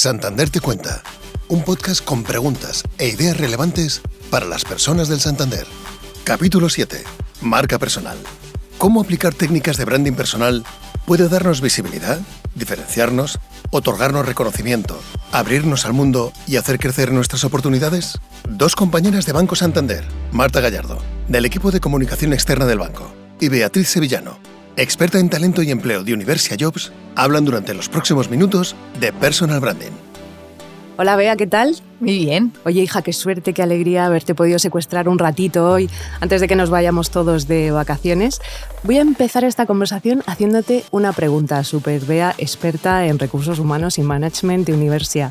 Santander te cuenta, un podcast con preguntas e ideas relevantes para las personas del Santander. Capítulo 7. Marca personal. ¿Cómo aplicar técnicas de branding personal puede darnos visibilidad, diferenciarnos, otorgarnos reconocimiento, abrirnos al mundo y hacer crecer nuestras oportunidades? Dos compañeras de Banco Santander, Marta Gallardo, del equipo de comunicación externa del banco, y Beatriz Sevillano, experta en talento y empleo de Universia Jobs, hablan durante los próximos minutos de personal branding. Hola Bea, ¿qué tal? Muy bien. Oye hija, qué suerte, qué alegría haberte podido secuestrar un ratito hoy, antes de que nos vayamos todos de vacaciones. Voy a empezar esta conversación haciéndote una pregunta, super Bea, experta en recursos humanos y management de Universia.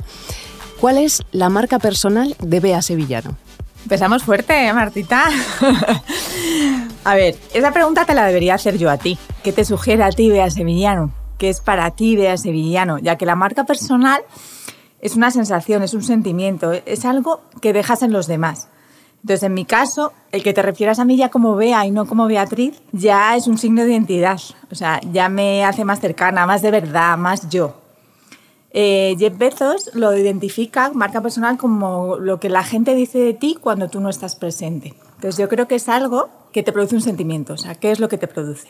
¿Cuál es la marca personal de Bea Sevillano? Empezamos fuerte, ¿eh, Martita. a ver, esa pregunta te la debería hacer yo a ti. ¿Qué te sugiere a ti, Bea Sevillano? ¿Qué es para ti, Bea Sevillano? Ya que la marca personal es una sensación, es un sentimiento, es algo que dejas en los demás. Entonces, en mi caso, el que te refieras a mí ya como Bea y no como Beatriz, ya es un signo de identidad. O sea, ya me hace más cercana, más de verdad, más yo. Eh, Jeff Bezos lo identifica, marca personal, como lo que la gente dice de ti cuando tú no estás presente. Entonces, yo creo que es algo que te produce un sentimiento. O sea, ¿qué es lo que te produce?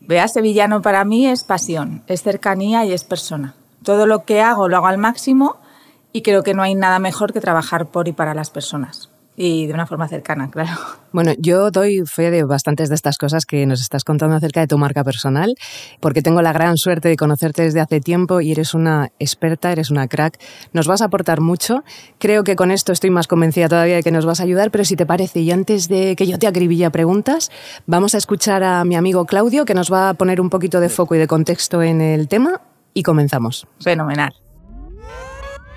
Bea Sevillano para mí es pasión, es cercanía y es persona. Todo lo que hago lo hago al máximo y creo que no hay nada mejor que trabajar por y para las personas. Y de una forma cercana, claro. Bueno, yo doy fe de bastantes de estas cosas que nos estás contando acerca de tu marca personal, porque tengo la gran suerte de conocerte desde hace tiempo y eres una experta, eres una crack. Nos vas a aportar mucho. Creo que con esto estoy más convencida todavía de que nos vas a ayudar, pero si te parece, y antes de que yo te acribille preguntas, vamos a escuchar a mi amigo Claudio, que nos va a poner un poquito de foco y de contexto en el tema, y comenzamos. Fenomenal.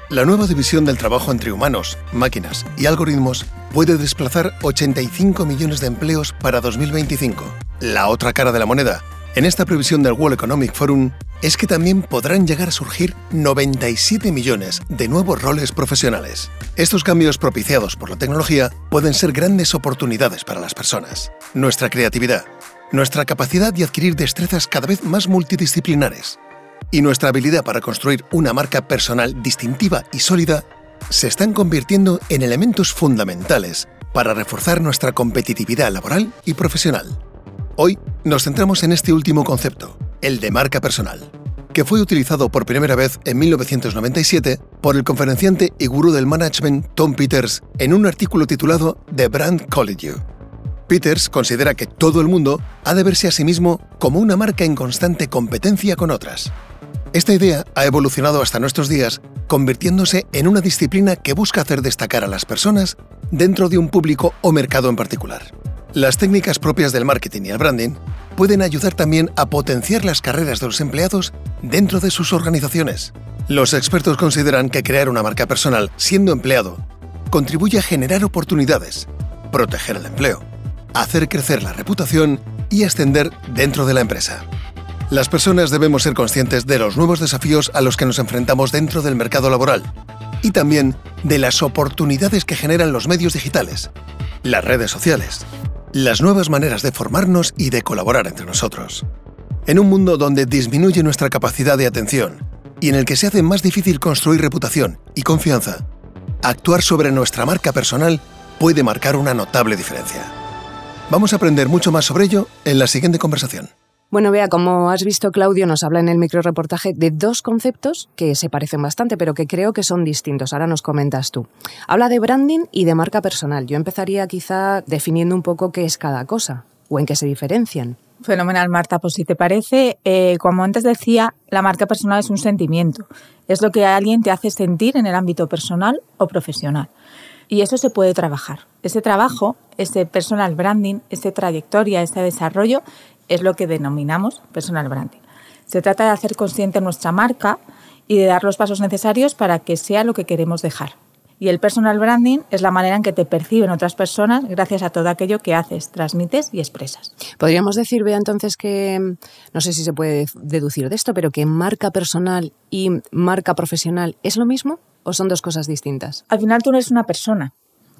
La nueva división del trabajo entre humanos, máquinas y algoritmos puede desplazar 85 millones de empleos para 2025. La otra cara de la moneda, en esta previsión del World Economic Forum, es que también podrán llegar a surgir 97 millones de nuevos roles profesionales. Estos cambios propiciados por la tecnología pueden ser grandes oportunidades para las personas. Nuestra creatividad, nuestra capacidad de adquirir destrezas cada vez más multidisciplinares, y nuestra habilidad para construir una marca personal distintiva y sólida se están convirtiendo en elementos fundamentales para reforzar nuestra competitividad laboral y profesional. Hoy nos centramos en este último concepto, el de marca personal, que fue utilizado por primera vez en 1997 por el conferenciante y gurú del management Tom Peters en un artículo titulado The Brand College Peters considera que todo el mundo ha de verse a sí mismo como una marca en constante competencia con otras. Esta idea ha evolucionado hasta nuestros días, convirtiéndose en una disciplina que busca hacer destacar a las personas dentro de un público o mercado en particular. Las técnicas propias del marketing y el branding pueden ayudar también a potenciar las carreras de los empleados dentro de sus organizaciones. Los expertos consideran que crear una marca personal siendo empleado contribuye a generar oportunidades, proteger el empleo, hacer crecer la reputación y ascender dentro de la empresa. Las personas debemos ser conscientes de los nuevos desafíos a los que nos enfrentamos dentro del mercado laboral y también de las oportunidades que generan los medios digitales, las redes sociales, las nuevas maneras de formarnos y de colaborar entre nosotros. En un mundo donde disminuye nuestra capacidad de atención y en el que se hace más difícil construir reputación y confianza, actuar sobre nuestra marca personal puede marcar una notable diferencia. Vamos a aprender mucho más sobre ello en la siguiente conversación. Bueno, vea, como has visto, Claudio nos habla en el microreportaje de dos conceptos que se parecen bastante, pero que creo que son distintos. Ahora nos comentas tú. Habla de branding y de marca personal. Yo empezaría quizá definiendo un poco qué es cada cosa o en qué se diferencian. Fenomenal, Marta. Pues si te parece, eh, como antes decía, la marca personal es un sentimiento. Es lo que alguien te hace sentir en el ámbito personal o profesional. Y eso se puede trabajar. Ese trabajo, ese personal branding, esa trayectoria, ese desarrollo, es lo que denominamos personal branding. Se trata de hacer consciente nuestra marca y de dar los pasos necesarios para que sea lo que queremos dejar. Y el personal branding es la manera en que te perciben otras personas gracias a todo aquello que haces, transmites y expresas. Podríamos decir, Bea, entonces que, no sé si se puede deducir de esto, pero que marca personal y marca profesional es lo mismo o son dos cosas distintas. Al final tú eres una persona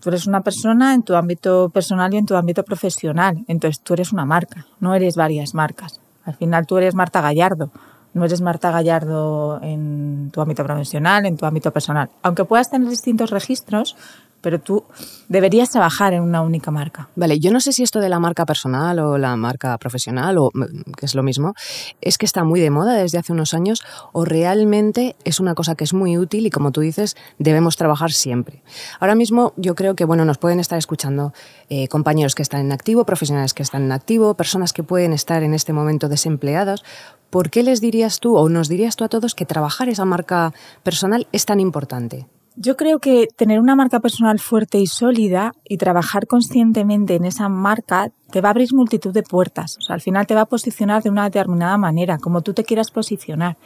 Tú eres una persona en tu ámbito personal y en tu ámbito profesional. Entonces tú eres una marca, no eres varias marcas. Al final tú eres Marta Gallardo, No eres Marta Gallardo en tu ámbito profesional, en tu ámbito personal. Aunque puedas tener distintos registros, pero tú deberías trabajar en una única marca. Vale, yo no sé si esto de la marca personal o la marca profesional, o mm, que es lo mismo, es que está muy de moda desde hace unos años o realmente es una cosa que es muy útil y como tú dices, debemos trabajar siempre. Ahora mismo yo creo que, bueno, nos pueden estar escuchando eh, compañeros que están en activo, profesionales que están en activo, personas que pueden estar en este momento desempleados. ¿Por qué les dirías tú o nos dirías tú a todos que trabajar esa marca personal es tan importante? Yo creo que tener una marca personal fuerte y sólida y trabajar conscientemente en esa marca te va a abrir multitud de puertas. O sea, al final te va a posicionar de una determinada manera, como tú te quieras posicionar.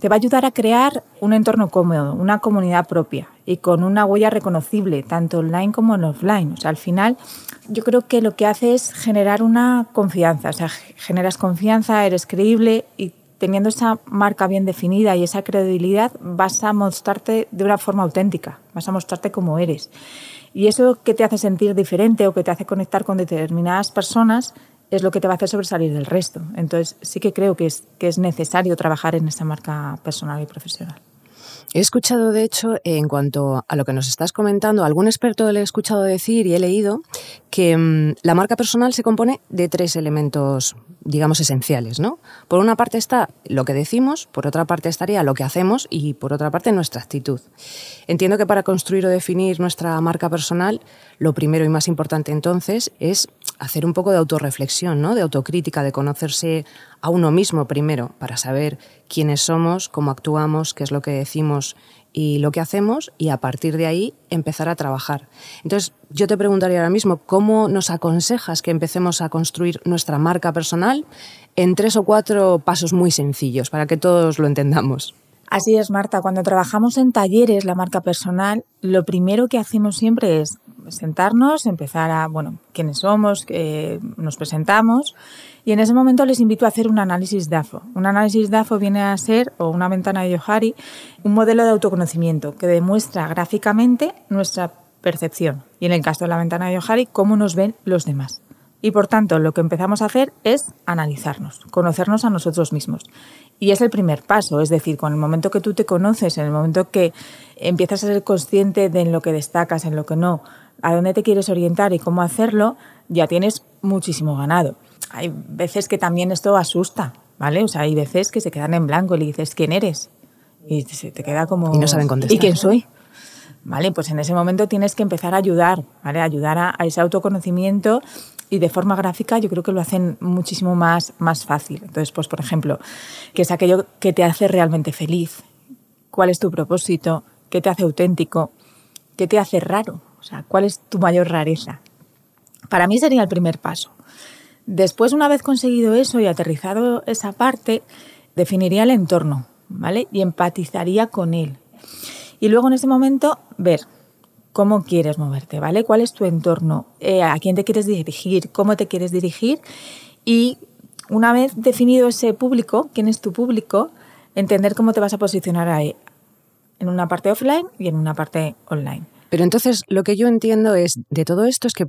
Te va a ayudar a crear un entorno cómodo, una comunidad propia y con una huella reconocible, tanto online como en offline. O sea, al final yo creo que lo que hace es generar una confianza. O sea, generas confianza, eres creíble y teniendo esa marca bien definida y esa credibilidad, vas a mostrarte de una forma auténtica, vas a mostrarte como eres. Y eso que te hace sentir diferente o que te hace conectar con determinadas personas es lo que te va a hacer sobresalir del resto. Entonces sí que creo que es, que es necesario trabajar en esa marca personal y profesional. He escuchado, de hecho, en cuanto a lo que nos estás comentando, algún experto le he escuchado decir y he leído que mm, la marca personal se compone de tres elementos, digamos, esenciales, ¿no? Por una parte está lo que decimos, por otra parte estaría lo que hacemos y por otra parte nuestra actitud. Entiendo que para construir o definir nuestra marca personal, lo primero y más importante entonces es hacer un poco de autorreflexión, ¿no? De autocrítica, de conocerse a uno mismo primero para saber quiénes somos, cómo actuamos, qué es lo que decimos y lo que hacemos y a partir de ahí empezar a trabajar. Entonces, yo te preguntaría ahora mismo, ¿cómo nos aconsejas que empecemos a construir nuestra marca personal en tres o cuatro pasos muy sencillos para que todos lo entendamos? Así es, Marta. Cuando trabajamos en talleres, la marca personal, lo primero que hacemos siempre es sentarnos, empezar a, bueno, quiénes somos, que nos presentamos y en ese momento les invito a hacer un análisis DAFO. Un análisis DAFO viene a ser, o una ventana de Yohari, un modelo de autoconocimiento que demuestra gráficamente nuestra percepción y en el caso de la ventana de Yohari, cómo nos ven los demás. Y por tanto, lo que empezamos a hacer es analizarnos, conocernos a nosotros mismos. Y es el primer paso, es decir, con el momento que tú te conoces, en el momento que empiezas a ser consciente de en lo que destacas, en lo que no, a dónde te quieres orientar y cómo hacerlo, ya tienes muchísimo ganado. Hay veces que también esto asusta, ¿vale? O sea, hay veces que se quedan en blanco y le dices, ¿quién eres? Y se te queda como... Y no saben contestar. ¿Y quién soy? ¿Vale? Pues en ese momento tienes que empezar a ayudar, ¿vale? Ayudar a, ese autoconocimiento y de forma gráfica yo creo que lo hacen muchísimo más, más fácil. Entonces, pues por ejemplo, ¿qué es aquello que te hace realmente feliz? ¿Cuál es tu propósito? ¿Qué te hace auténtico? ¿Qué te hace raro? O sea, ¿cuál es tu mayor rareza? Para mí sería el primer paso. Después, una vez conseguido eso y aterrizado esa parte, definiría el entorno, ¿vale? Y empatizaría con él. Y luego en ese momento, ver cómo quieres moverte, ¿vale? ¿Cuál es tu entorno? Eh, ¿A quién te quieres dirigir? ¿Cómo te quieres dirigir? Y una vez definido ese público, quién es tu público, entender cómo te vas a posicionar ahí, en una parte offline y en una parte online. Pero entonces lo que yo entiendo es de todo esto es que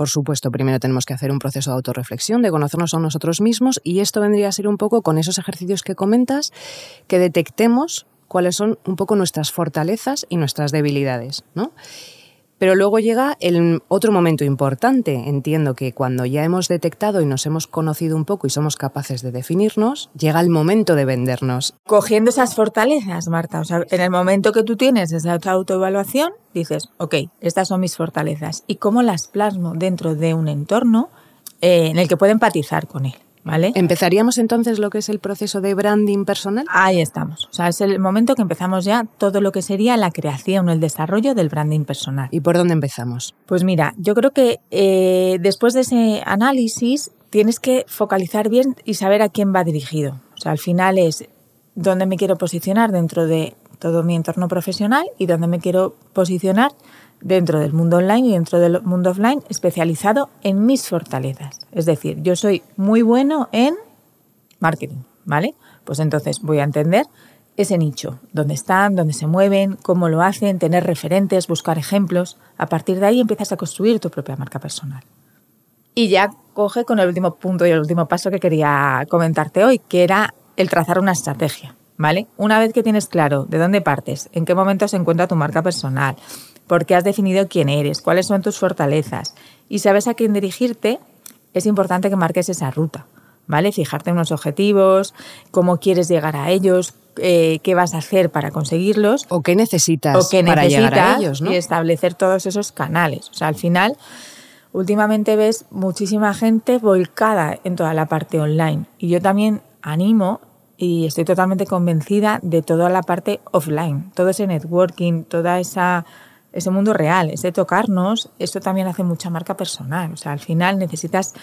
por supuesto, primero tenemos que hacer un proceso de autorreflexión, de conocernos a nosotros mismos y esto vendría a ser un poco con esos ejercicios que comentas, que detectemos cuáles son un poco nuestras fortalezas y nuestras debilidades, ¿no? Pero luego llega el otro momento importante. Entiendo que cuando ya hemos detectado y nos hemos conocido un poco y somos capaces de definirnos, llega el momento de vendernos. Cogiendo esas fortalezas, Marta. En el momento que tú tienes esa autoevaluación, dices, ok, estas son mis fortalezas. ¿Y cómo las plasmo dentro de un entorno eh, en el que puedo empatizar con él? ¿Vale? ¿Empezaríamos entonces lo que es el proceso de branding personal? Ahí estamos. O sea, es el momento que empezamos ya todo lo que sería la creación o el desarrollo del branding personal. ¿Y por dónde empezamos? Pues mira, yo creo que eh, después de ese análisis tienes que focalizar bien y saber a quién va dirigido. O sea, al final es dónde me quiero posicionar dentro de todo mi entorno profesional y dónde me quiero posicionar dentro del mundo online y dentro del mundo offline especializado en mis fortalezas. Es decir, yo soy muy bueno en marketing, ¿vale? Pues entonces voy a entender ese nicho, dónde están, dónde se mueven, cómo lo hacen, tener referentes, buscar ejemplos. A partir de ahí empiezas a construir tu propia marca personal. Y ya coge con el último punto y el último paso que quería comentarte hoy, que era el trazar una estrategia, ¿vale? Una vez que tienes claro de dónde partes, en qué momento se encuentra tu marca personal, por qué has definido quién eres, cuáles son tus fortalezas y sabes a quién dirigirte, es importante que marques esa ruta, ¿vale? Fijarte en unos objetivos, cómo quieres llegar a ellos, eh, qué vas a hacer para conseguirlos. O qué necesitas para llegar a ellos, ¿no? Y establecer todos esos canales. O sea, al final, últimamente ves muchísima gente volcada en toda la parte online. Y yo también animo y estoy totalmente convencida de toda la parte offline, todo ese networking, toda esa ese mundo real, ese tocarnos, esto también hace mucha marca personal. O sea, al final necesitas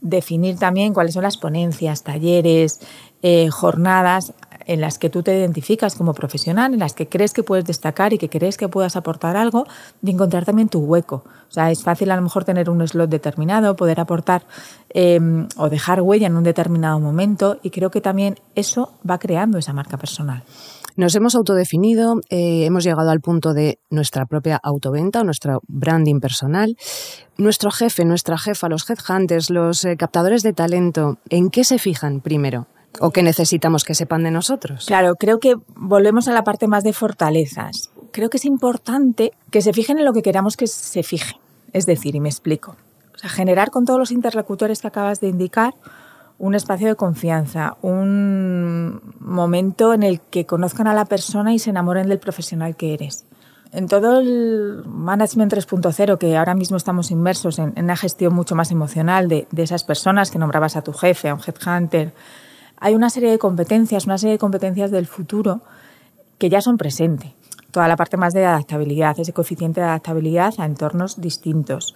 definir también cuáles son las ponencias, talleres, eh, jornadas en las que tú te identificas como profesional, en las que crees que puedes destacar y que crees que puedas aportar algo y encontrar también tu hueco. O sea, es fácil a lo mejor tener un slot determinado, poder aportar em, o dejar huella en un determinado momento y creo que también eso va creando esa marca personal. Nos hemos autodefinido, eh, hemos llegado al punto de nuestra propia autoventa, nuestro branding personal. Nuestro jefe, nuestra jefa, los headhunters, los eh, captadores de talento, ¿en qué se fijan primero? ¿O qué necesitamos que sepan de nosotros? Claro, creo que volvemos a la parte más de fortalezas. Creo que es importante que se fijen en lo que queramos que se fijen. Es decir, y me explico. O generar con todos los interlocutores que acabas de indicar un espacio de confianza, un momento en el que conozcan a la persona y se enamoren del profesional que eres. En todo el Management 3.0, que ahora mismo estamos inmersos en, una gestión mucho más emocional de, de, esas personas que nombrabas a tu jefe, a un headhunter, hay una serie de competencias, una serie de competencias del futuro que ya son presentes. Toda la parte más de adaptabilidad, ese coeficiente de adaptabilidad a entornos distintos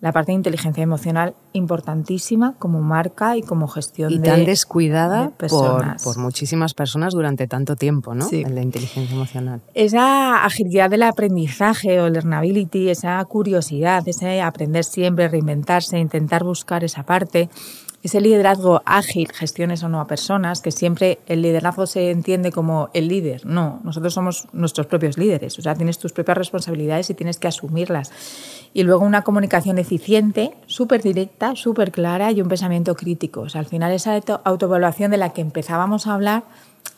la parte de inteligencia emocional importantísima como marca y como gestión y de tan descuidada por, por, muchísimas personas durante tanto tiempo, ¿no? Sí. La inteligencia emocional. Esa agilidad del aprendizaje o learnability, esa curiosidad, ese aprender siempre, reinventarse, intentar buscar esa parte, ese liderazgo ágil, gestiones o no a personas, que siempre el liderazgo se entiende como el líder. No, nosotros somos nuestros propios líderes, o sea, tienes tus propias responsabilidades y tienes que asumirlas. Y luego una comunicación eficiente, súper directa, súper clara y un pensamiento crítico. O sea, al final esa autoevaluación de la que empezábamos a hablar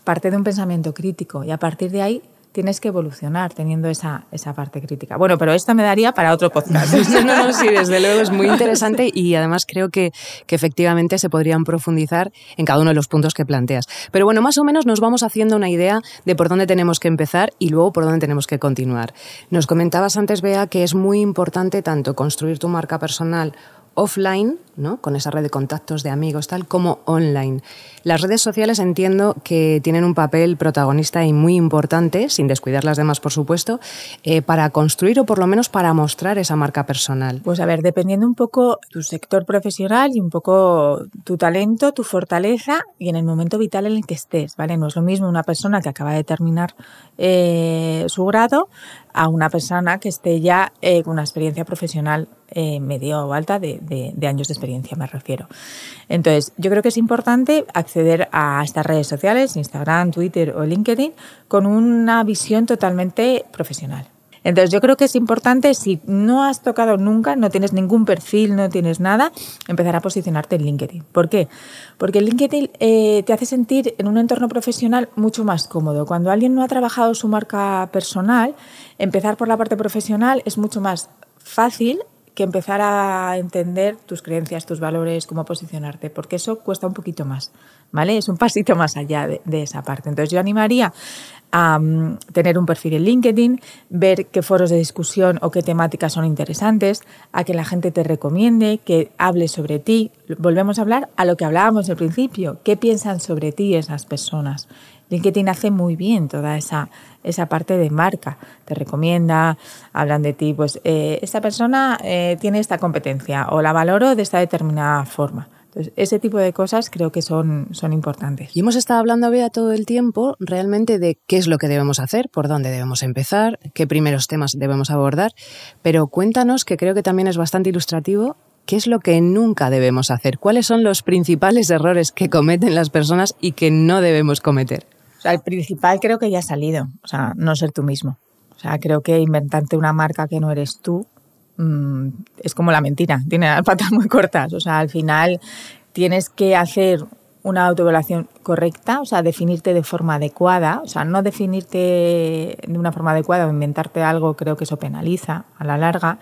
parte de un pensamiento crítico y a partir de ahí tienes que evolucionar teniendo esa, esa parte crítica. Bueno, pero esta me daría para otro podcast. no, no, sí, desde luego es muy interesante y además creo que, que efectivamente se podrían profundizar en cada uno de los puntos que planteas. Pero bueno, más o menos nos vamos haciendo una idea de por dónde tenemos que empezar y luego por dónde tenemos que continuar. Nos comentabas antes, Bea, que es muy importante tanto construir tu marca personal offline, ¿no? con esa red de contactos de amigos, tal, como online. Las redes sociales entiendo que tienen un papel protagonista y muy importante, sin descuidar las demás, por supuesto, eh, para construir o por lo menos para mostrar esa marca personal. Pues a ver, dependiendo un poco tu sector profesional y un poco tu talento, tu fortaleza y en el momento vital en el que estés, ¿vale? No es lo mismo una persona que acaba de terminar eh, su grado a una persona que esté ya eh, con una experiencia profesional eh, medio o alta de, años de experiencia, me refiero. Entonces, yo creo que es importante acceder a estas redes sociales, Instagram, Twitter o LinkedIn, con una visión totalmente profesional. Entonces yo creo que es importante, si no has tocado nunca, no tienes ningún perfil, no tienes nada, empezar a posicionarte en LinkedIn. ¿Por qué? Porque LinkedIn eh, te hace sentir en un entorno profesional mucho más cómodo. Cuando alguien no ha trabajado su marca personal, empezar por la parte profesional es mucho más fácil que empezar a entender tus creencias, tus valores, cómo posicionarte, porque eso cuesta un poquito más, ¿vale? Es un pasito más allá de, esa parte. Entonces yo animaría a um, tener un perfil en LinkedIn, ver qué foros de discusión o qué temáticas son interesantes, a que la gente te recomiende, que hable sobre ti. Volvemos a hablar a lo que hablábamos al principio, qué piensan sobre ti esas personas. LinkedIn hace muy bien toda esa, esa parte de marca. Te recomienda, hablan de ti, pues eh, esta persona eh, tiene esta competencia o la valoro de esta determinada forma. Entonces, ese tipo de cosas creo que son, son importantes. Y hemos estado hablando, Bea, todo el tiempo realmente de qué es lo que debemos hacer, por dónde debemos empezar, qué primeros temas debemos abordar, pero cuéntanos, que creo que también es bastante ilustrativo, qué es lo que nunca debemos hacer, cuáles son los principales errores que cometen las personas y que no debemos cometer. O sea, el principal creo que ya ha salido, o sea, no ser tú mismo. O sea, creo que inventarte una marca que no eres tú Mm, es como la mentira, tiene las patas muy cortas. O sea, al final tienes que hacer una autoevaluación correcta, o sea, definirte de forma adecuada, o sea, no definirte de una forma adecuada o inventarte algo, creo que eso penaliza a la larga.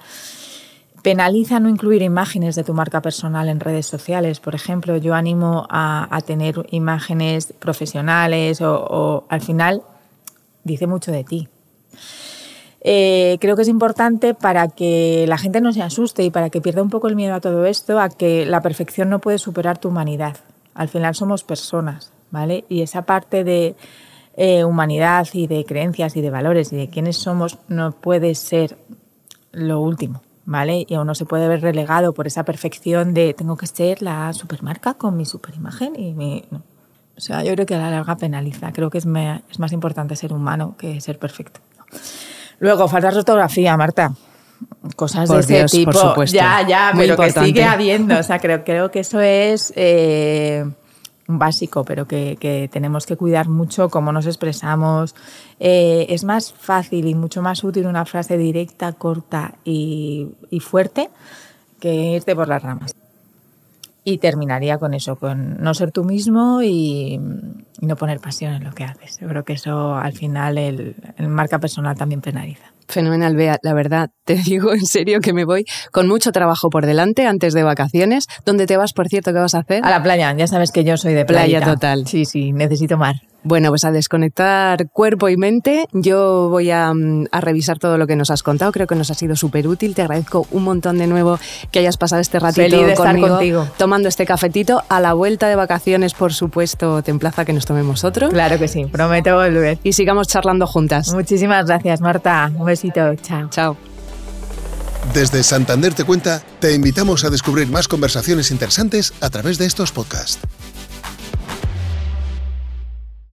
Penaliza no incluir imágenes de tu marca personal en redes sociales. Por ejemplo, yo animo a, tener imágenes profesionales o, al final dice mucho de ti. Eh, creo que es importante para que la gente no se asuste y para que pierda un poco el miedo a todo esto, a que la perfección no puede superar tu humanidad. Al final somos personas, ¿vale? Y esa parte de eh, humanidad y de creencias y de valores y de quiénes somos no puede ser lo último, ¿vale? Y aún no se puede ver relegado por esa perfección de tengo que ser la supermarca con mi superimagen y mi... O sea, yo creo que a la larga penaliza. Creo que es, es más importante ser humano que ser perfecto. Luego, falta ortografía, Marta cosas de ese tipo. Por supuesto. Ya, ya, pero que sigue habiendo. O sea, creo, creo que eso es eh, básico, pero que, tenemos que cuidar mucho cómo nos expresamos. Eh, es más fácil y mucho más útil una frase directa, corta y, fuerte que irte por las ramas. Y terminaría con eso, con no ser tú mismo y, no poner pasión en lo que haces. Yo creo que eso al final el marca personal también penaliza. Fenomenal, Bea. La verdad, te digo en serio que me voy con mucho trabajo por delante antes de vacaciones. ¿Dónde te vas, por cierto? ¿Qué vas a hacer? A la playa. Ya sabes que yo soy de playa. total. Sí, sí, necesito mar. Bueno, pues a desconectar cuerpo y mente, yo voy mm, a, revisar todo lo que nos has contado. Creo que nos ha sido súper útil. Te agradezco un montón de nuevo que hayas pasado este ratito Feliz conmigo, contigo. tomando este cafetito. A la vuelta de vacaciones, por supuesto, te emplaza que nos tomemos otro. Claro que sí, prometo volver. Y sigamos charlando juntas. Muchísimas gracias, Marta. Un besito. Chao. Chao. Desde Santander Te Cuenta, te invitamos a descubrir más conversaciones interesantes a través de estos podcasts.